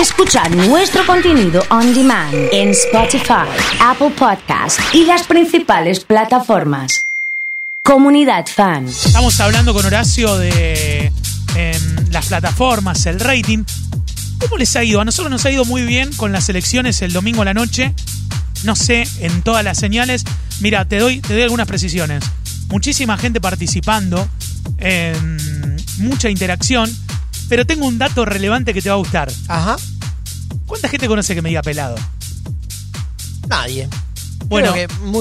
Escuchar nuestro contenido on demand en Spotify, Apple Podcast y las principales plataformas. Comunidad Fan. Estamos hablando con Horacio de em, las plataformas, el rating. ¿Cómo les ha ido? A nosotros nos ha ido muy bien con las elecciones el domingo a la noche. No sé, en todas las señales. Mira, te doy, te doy algunas precisiones. Muchísima gente participando, em, mucha interacción, pero tengo un dato relevante que te va a gustar. Ajá. ¿Cuánta gente conoce que me diga pelado? Nadie. Bueno,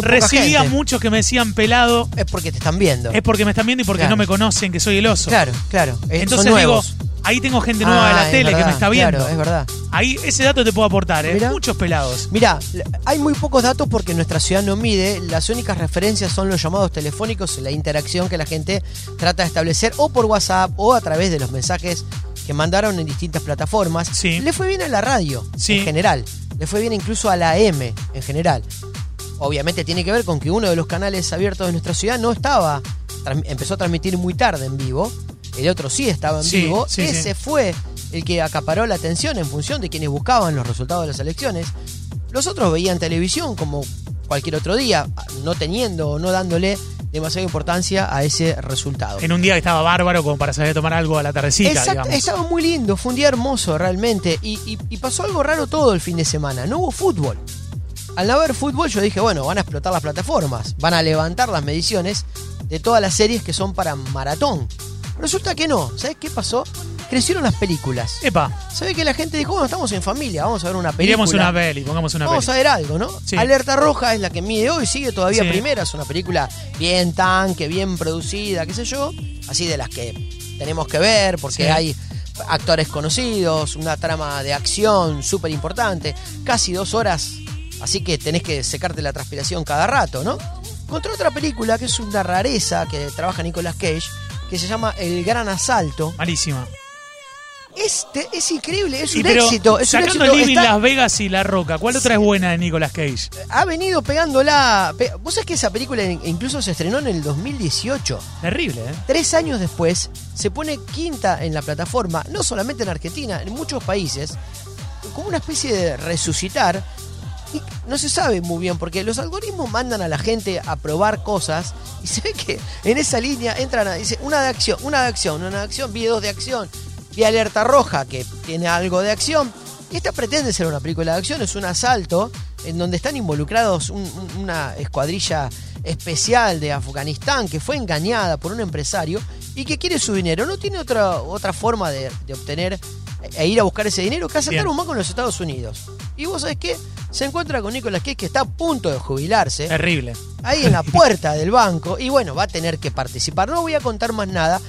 recibía gente. muchos que me decían pelado. Es porque te están viendo. Es porque me están viendo y porque Claro. no me conocen que soy el oso. Claro, claro. Eh, Entonces son digo, ahí tengo gente nueva de Ah, la es tele que me está viendo. Claro, es verdad. Ahí ese dato te puedo aportar, ¿eh? Mirá. Muchos pelados. Mira, hay muy pocos datos porque nuestra ciudad no mide. Las únicas referencias son los llamados telefónicos la interacción que la gente trata de establecer o por WhatsApp o a través de los mensajes que mandaron en distintas plataformas. Sí. Le fue bien a la radio Sí. en general. Le fue bien incluso a la AM en general. Obviamente tiene que ver con que uno de los canales abiertos de nuestra ciudad no estaba, empezó a transmitir muy tarde en vivo. El otro sí estaba en Sí, vivo. sí, Ese sí. fue el que acaparó la atención en función de quienes buscaban los resultados de las elecciones. Los otros veían televisión como cualquier otro día, no teniendo o no dándole demasiada importancia a ese resultado. En un día que estaba bárbaro como para salir a tomar algo a la tardecita, Exacto, digamos. estaba muy lindo, fue un día hermoso realmente. Y, y- y pasó algo raro todo el fin de semana. No hubo fútbol. Al no haber fútbol, yo dije, bueno, van a explotar las plataformas, van a levantar las mediciones de todas las series que son para maratón. Resulta que no. ¿Sabes qué pasó? Crecieron las películas. Epa, ¿Sabes que la gente dijo, bueno, estamos en familia, vamos a ver una película? miremos una peli, pongamos una Vamos a peli. ver algo, ¿no? Sí. Alerta Roja es la que mide hoy, sigue todavía Sí. primera, es una película bien tanque, bien producida, qué sé yo, así de las que tenemos que ver porque Sí. hay actores conocidos, una trama de acción súper importante, casi dos horas, así que tenés que secarte la transpiración cada rato, ¿no? Contra otra película que es una rareza que trabaja Nicolas Cage, que se llama El Gran Asalto. Malísima. Este es increíble, es Y un éxito, es un sacando éxito. Living Está- Las Vegas y La Roca, ¿cuál otra es buena de Nicolas Cage? ha venido pegándola. pe- Vos sabés que esa película in- incluso se estrenó en el 2018. Terrible, ¿eh? Tres años después se pone quinta en la plataforma, no solamente en Argentina, en muchos países, como una especie de resucitar. Y no se sabe muy bien, porque los algoritmos mandan a la gente a probar cosas y se ve que en esa línea entran a, dice, una de acción, una de acción, una de acción, vi dos de acción, vi alerta roja que tiene algo de acción. Y esta pretende ser una película de acción, es un asalto en donde están involucrados un- un- una escuadrilla especial de Afganistán que fue engañada por un empresario y que quiere su dinero. No tiene otra, otra forma de, de obtener e ir a buscar ese dinero que asaltar un banco en los Estados Unidos. Y vos sabés qué? Se encuentra con Nicolas Cage que está a punto de jubilarse Terrible. ahí en la puerta del banco y bueno, va a tener que participar. No voy a contar más nada.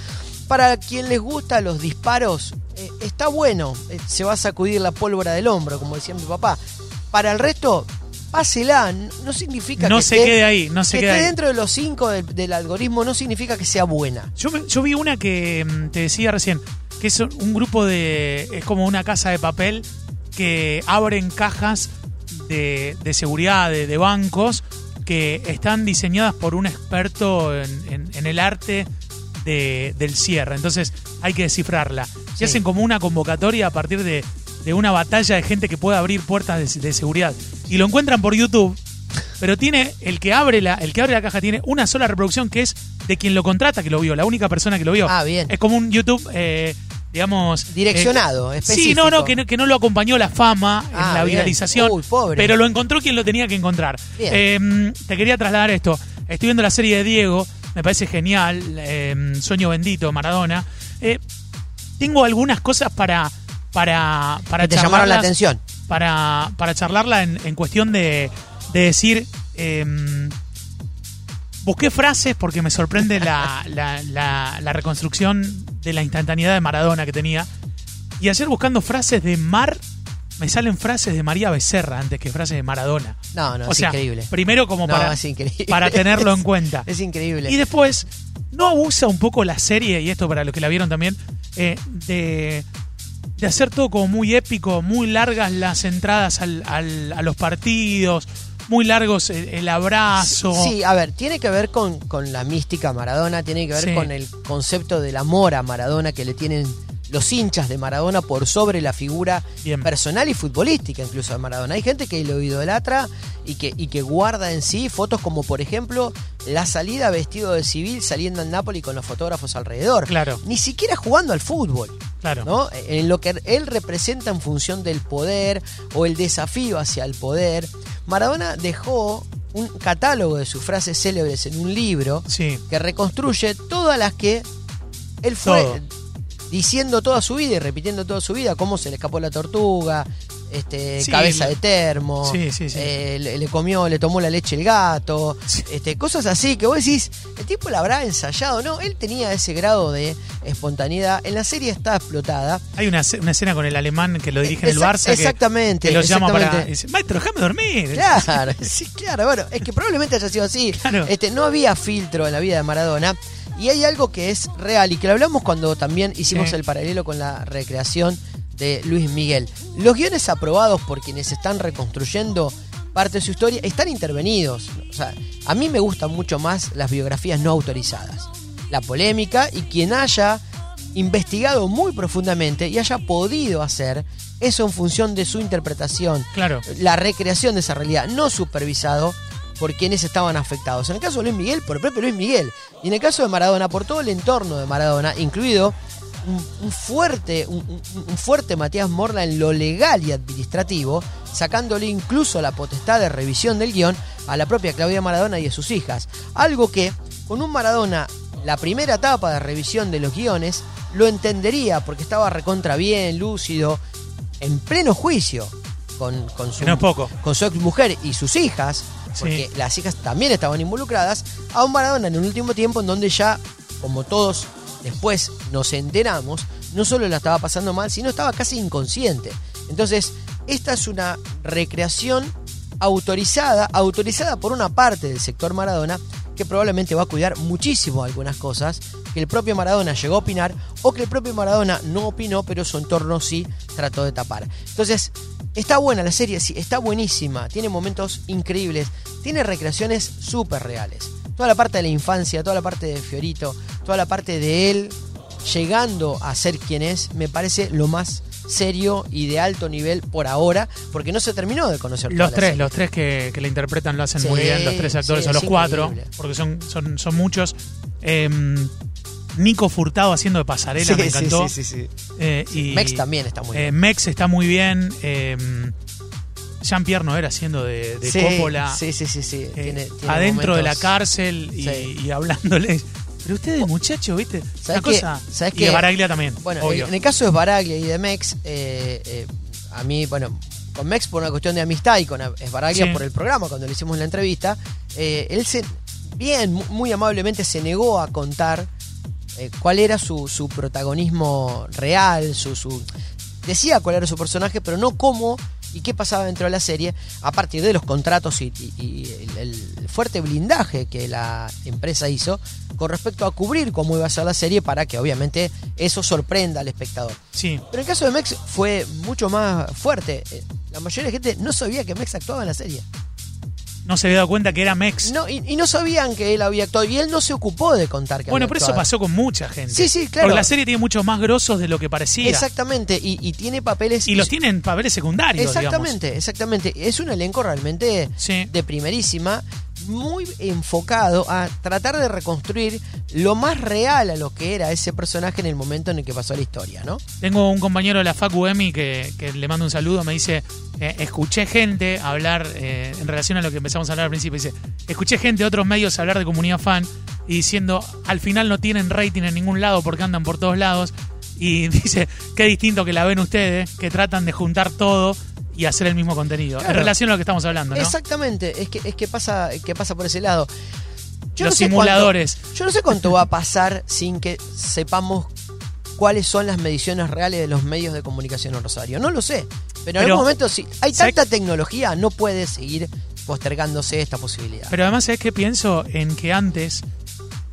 Para quien les gusta los disparos, eh, está bueno, eh, se va a sacudir la pólvora del hombro, como decía mi papá. Para el resto, pásela, no significa No que se esté- quede ahí, no se que quede esté ahí. dentro de los cinco del, del algoritmo no significa que sea buena. Yo, me- yo vi una que mm, te decía recién, que es un grupo de. es como una casa de papel que abren cajas de, de seguridad de, de bancos que están diseñadas por un experto en, en- en el arte de- del cierre. Entonces hay que descifrarla. Y Sí. hacen como una convocatoria a partir de, de una batalla de gente que puede abrir puertas de, de seguridad. Y lo encuentran por YouTube. Pero tiene, el que abre la, el que abre la caja tiene una sola reproducción que es de quien lo contrata que lo vio, la única persona que lo vio. Ah, bien. Es como un YouTube, eh, digamos. Direccionado, eh, específico. Sí, no, no que, no, que no lo acompañó la fama en Ah, la bien. viralización. Uy, pobre. Pero lo encontró quien lo tenía que encontrar. Bien. Eh, te quería trasladar esto. Estoy viendo la serie de Diego, me parece genial. eh, Sueño bendito, Maradona. Eh, tengo algunas cosas para. Para, para te llamaron la atención. Para, para charlarla en, en cuestión de, de decir. Busqué frases porque me sorprende la, la- la- la reconstrucción de la instantaneidad de Maradona que tenía. Y ayer buscando frases de Mar, me salen frases de María Becerra antes que frases de Maradona. No, no, o es sea, increíble. primero como No, para, para tenerlo en cuenta. Es increíble. Y después, ¿no abusa un poco la serie, y esto para los que la vieron también, eh, de, de hacer todo como muy épico, muy largas las entradas al- al- a los partidos, muy largos el, el abrazo? Sí, a ver, tiene que ver con, con la mística Maradona, tiene que ver Sí. con el concepto del amor a Maradona que le tienen los hinchas de Maradona por sobre la figura Bien. personal y futbolística incluso de Maradona. Hay gente que lo idolatra y que, y que guarda en sí fotos como por ejemplo la salida vestido de civil saliendo en Nápoles con los fotógrafos alrededor. Claro. Ni siquiera jugando al fútbol. Claro. ¿no? En lo que él representa en función del poder o el desafío hacia el poder. Maradona dejó un catálogo de sus frases célebres en un libro Sí. que reconstruye todas las que él fue Todo. Diciendo toda su vida y repitiendo toda su vida, cómo se le escapó la tortuga, este, Sí, cabeza de termo, Sí, sí, sí. eh, le, le comió, le tomó la leche el gato, este, cosas así que vos decís, el tipo la habrá ensayado, no, él tenía ese grado de espontaneidad, en la serie está explotada, Hay una, una escena con el alemán que lo dirige en el Barça. que- exactamente, Que, lo llama para. dice, Maestro, déjame dormir. Claro, sí, claro, bueno, es que probablemente haya sido así. Claro. Este, no había filtro en la vida de Maradona. Y hay algo que es real y que lo hablamos cuando también hicimos Sí. el paralelo con la recreación de Luis Miguel. Los guiones aprobados por quienes están reconstruyendo parte de su historia están intervenidos. O sea, a mí me gustan mucho más las biografías no autorizadas. La polémica y quien haya investigado muy profundamente y haya podido hacer eso en función de su interpretación Claro. la recreación de esa realidad, no supervisado por quienes estaban afectados. En el caso de Luis Miguel, por el propio Luis Miguel. Y en el caso de Maradona, por todo el entorno de Maradona, incluido un, un fuerte, un, fuerte Matías Morla en lo legal y administrativo, sacándole incluso la potestad de revisión del guion a la propia Claudia Maradona y a sus hijas. Algo que, con un Maradona, la primera etapa de revisión de los guiones, lo entendería porque estaba recontra bien, lúcido, en pleno juicio con, con su no poco. con su ex mujer y sus hijas, Sí. porque las hijas también estaban involucradas, a un Maradona en un último tiempo en donde ya, como todos después nos enteramos, no solo la estaba pasando mal, sino estaba casi inconsciente. Entonces, esta es una recreación autorizada, autorizada por una parte del sector Maradona, que probablemente va a cuidar muchísimo algunas cosas que el propio Maradona llegó a opinar o que el propio Maradona no opinó, pero su entorno sí trató de tapar. Entonces, está buena la serie, sí, está buenísima, tiene momentos increíbles, tiene recreaciones súper reales. Toda la parte de la infancia, toda la parte de Fiorito, toda la parte de él llegando a ser quien es, me parece lo más serio y de alto nivel por ahora, porque no se terminó de conocer Los tres, los tres que, que la interpretan lo hacen Sí, muy bien, los tres actores, sí, o los cuatro, increíble. porque son, son, son muchos. Em, Nico Furtado haciendo de pasarela, Sí, me sí, encantó. sí, sí, sí. Eh, y, Mex también está muy eh, bien. Mex está muy bien. em, Jean-Pierre Noer haciendo de, de sí, Coppola. Sí, sí, sí, sí. eh, Tiene- tiene adentro de la cárcel y, Sí. y hablándole. Pero ustedes, muchachos, ¿viste? ¿Sabes Una qué? cosa. ¿Sabes y qué? de Baraglia también. Bueno, obvio. en el caso de Baraglia y de Mex, eh, eh, a mí, bueno, con Mex por una cuestión de amistad y con Baraglia Sí. por el programa, cuando le hicimos la entrevista, eh, él se, bien, mu- muy amablemente se negó a contar eh, cuál era su, su protagonismo real, su, su decía cuál era su personaje, pero no cómo y qué pasaba dentro de la serie, a partir de los contratos y, y- y el, el fuerte blindaje que la empresa hizo con respecto a cubrir cómo iba a ser la serie para que obviamente eso sorprenda al espectador. Sí. Pero en el caso de Mex fue mucho más fuerte. Eh, La mayoría de gente no sabía que Mex actuaba en la serie. No se había dado cuenta que era Mex. No, y, y no sabían que él había actuado. Y él no se ocupó de contar que bueno, había pero eso pasó con mucha gente. Sí, sí, claro. Porque la serie tiene muchos más grosos de lo que parecía. Exactamente, y, y tiene papeles... Y los tienen papeles secundarios, Exactamente, exactamente. Es un elenco realmente Sí. de primerísima, muy enfocado a tratar de reconstruir lo más real a lo que era ese personaje en el momento en el que pasó la historia, ¿no? Tengo un compañero de la Facu Emi que, que le mando un saludo, me dice, eh, escuché gente hablar, eh, en relación a lo que empezamos a hablar al principio, dice, escuché gente de otros medios hablar de comunidad fan y diciendo, al final no tienen rating en ningún lado porque andan por todos lados. Y dice, qué distinto que la ven ustedes, que tratan de juntar todo y hacer el mismo contenido. Claro. En relación a lo que estamos hablando, ¿no? Exactamente, es que, es que pasa, que pasa por ese lado. Yo Los no sé simuladores. cuánto- yo no sé cuánto va a pasar sin que sepamos cuáles son las mediciones reales de los medios de comunicación en Rosario. No lo sé. Pero en Pero, algún momento, si hay ¿sabes tanta tecnología, no puede seguir postergándose esta posibilidad. Pero además, ¿sabes qué pienso? En que antes,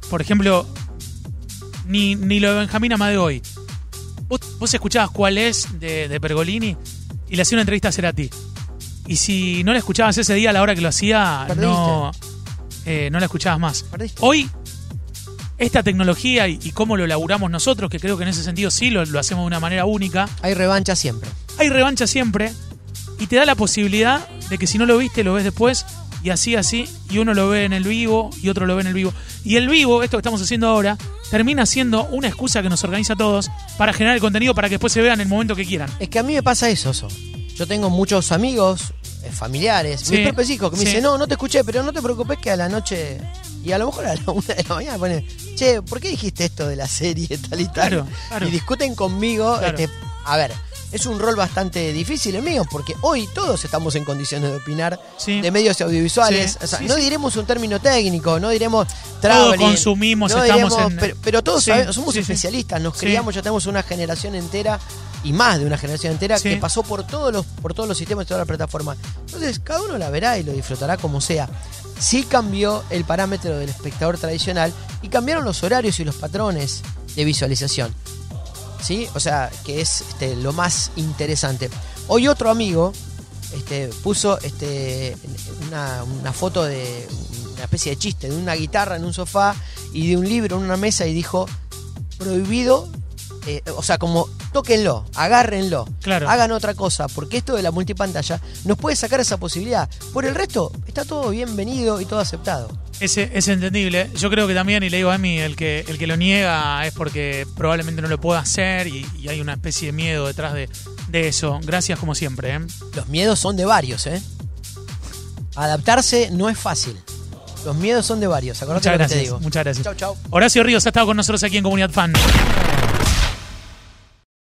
por ejemplo, ni, ni lo de Benjamín Amadeo hoy. Vos, vos escuchabas cuál es de, de Pergolini y le hacía una entrevista a Cerati. Y si no la escuchabas ese día a la hora que lo hacía, Perdiste. no, eh, no la escuchabas más. Perdiste. Hoy esta tecnología y, y cómo lo laburamos nosotros, que creo que en ese sentido sí lo, lo hacemos de una manera única, Hay revancha siempre. hay revancha siempre y te da la posibilidad de que si no lo viste, lo ves después y así, así, y uno lo ve en el vivo y otro lo ve en el vivo. Y el vivo, esto que estamos haciendo ahora, termina siendo una excusa que nos organiza a todos para generar el contenido para que después se vean en el momento que quieran. Es que a mí me pasa eso, Oso. Yo tengo muchos amigos, eh, familiares, Sí, mis propios hijos, que me sí. dicen, no, no te escuché, pero no te preocupes que a la noche, y a lo mejor a la una de la mañana ponen, che, ¿por qué dijiste esto de la serie tal y tal? Claro, claro. Y discuten conmigo, Claro. este, a ver, es un rol bastante difícil el mío, porque hoy todos estamos en condiciones de opinar Sí. de medios audiovisuales. Sí, O sea, sí, no diremos un término técnico, no diremos Todos traveling, consumimos, no estamos diremos- en- pero, pero todos sabemos- somos especialistas, nos criamos, ya tenemos una generación entera y más de una generación entera que pasó por todos los por todos los sistemas y todas las plataformas. Entonces, cada uno la verá y lo disfrutará como sea. Sí cambió el parámetro del espectador tradicional y cambiaron los horarios y los patrones de visualización. ¿Sí? O sea, que es este, lo más interesante. Hoy otro amigo este, puso este, una, una foto de una especie de chiste, de una guitarra en un sofá y de un libro en una mesa y dijo, prohibido, eh, o sea, como tóquenlo, agárrenlo, Claro. hagan otra cosa, porque esto de la multipantalla nos puede sacar esa posibilidad. Por el resto, está todo bienvenido y todo aceptado. Ese es entendible. Yo creo que también, y le digo a mí, el que, el que lo niega es porque probablemente no lo pueda hacer y, y hay una especie de miedo detrás de, de eso. Gracias como siempre. ¿eh? Los miedos son de varios, ¿eh? Adaptarse no es fácil. Los miedos son de varios, acordate Muchas lo que te gracias. digo. Muchas gracias. Chau, chau. Horacio Ríos ha estado con nosotros aquí en Comunidad Fan.